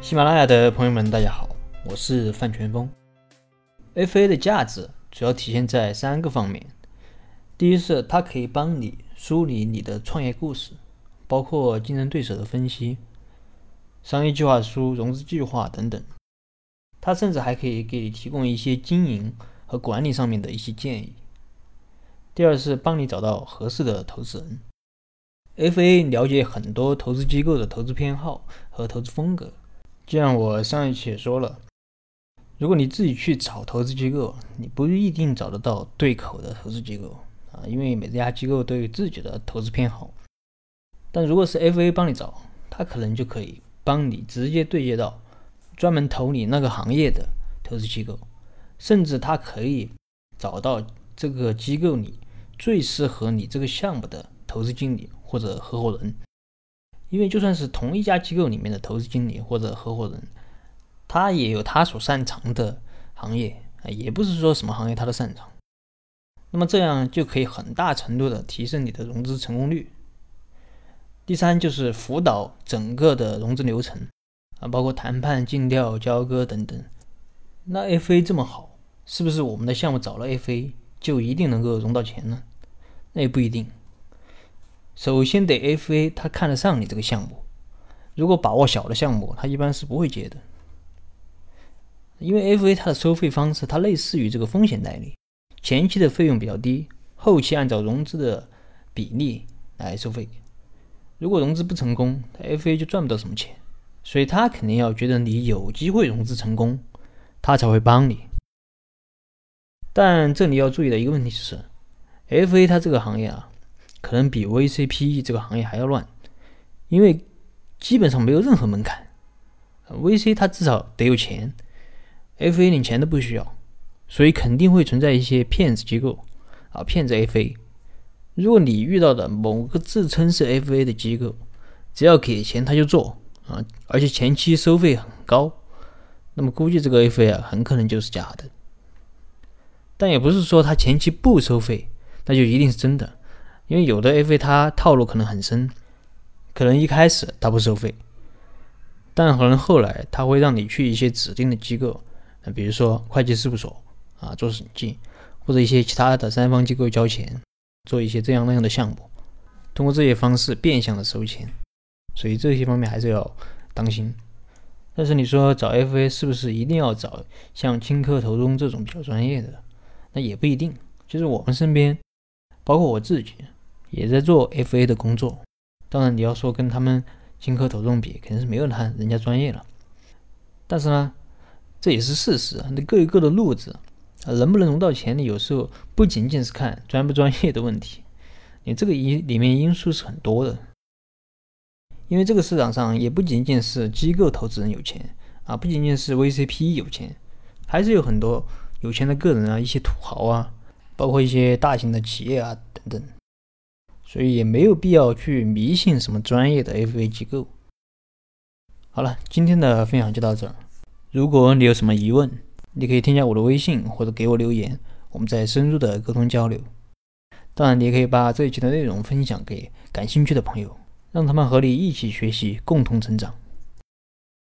喜马拉雅的朋友们，大家好，我是范全峰。FA 的价值主要体现在三个方面：第一是它可以帮你梳理你的创业故事，包括竞争对手的分析、商业计划书、融资计划等等；它甚至还可以给你提供一些经营和管理上面的一些建议。第二是帮你找到合适的投资人。FA 了解很多投资机构的投资偏好和投资风格，就像我上一期也说了，如果你自己去找投资机构，你不一定找得到对口的投资机构啊，因为每家机构都有自己的投资偏好。但如果是 FA 帮你找，他可能就可以帮你直接对接到专门投你那个行业的投资机构，甚至他可以找到这个机构里最适合你这个项目的投资经理。或者合伙人，因为就算是同一家机构里面的投资经理或者合伙人，他也有他所擅长的行业啊，也不是说什么行业他都擅长。那么这样就可以很大程度的提升你的融资成功率。第三就是辅导整个的融资流程啊，包括谈判、尽调、交割等等。那 FA 这么好，是不是我们的项目找了 FA 就一定能够融到钱呢？那也不一定。首先得 FA 他看得上你这个项目，如果把握小的项目，他一般是不会接的。因为 FA 它的收费方式，它类似于这个风险代理，前期的费用比较低，后期按照融资的比例来收费。如果融资不成功，FA 就赚不到什么钱，所以他肯定要觉得你有机会融资成功，他才会帮你。但这里要注意的一个问题是，FA 它这个行业啊。可能比 VCPE 这个行业还要乱，因为基本上没有任何门槛。VC 它至少得有钱，FA 连钱都不需要，所以肯定会存在一些骗子机构啊，骗子 FA。如果你遇到的某个自称是 FA 的机构，只要给钱他就做啊，而且前期收费很高，那么估计这个 FA 啊很可能就是假的。但也不是说他前期不收费，那就一定是真的。因为有的 FA 它套路可能很深，可能一开始它不收费，但可能后来它会让你去一些指定的机构，啊，比如说会计事务所啊做审计，或者一些其他的三方机构交钱，做一些这样那样的项目，通过这些方式变相的收钱，所以这些方面还是要当心。但是你说找 FA 是不是一定要找像青科投中这种比较专业的？那也不一定，就是我们身边，包括我自己。也在做 FA 的工作，当然你要说跟他们金科投中比，肯定是没有他人家专业了。但是呢，这也是事实。那各有各的路子，能不能融到钱，你有时候不仅仅是看专不专业的问题，你这个因里面因素是很多的。因为这个市场上也不仅仅是机构投资人有钱啊，不仅仅是 VCP 有钱，还是有很多有钱的个人啊，一些土豪啊，包括一些大型的企业啊等等。所以也没有必要去迷信什么专业的 FA 机构。好了，今天的分享就到这儿。如果你有什么疑问，你可以添加我的微信或者给我留言，我们再深入的沟通交流。当然，你也可以把这一期的内容分享给感兴趣的朋友，让他们和你一起学习，共同成长。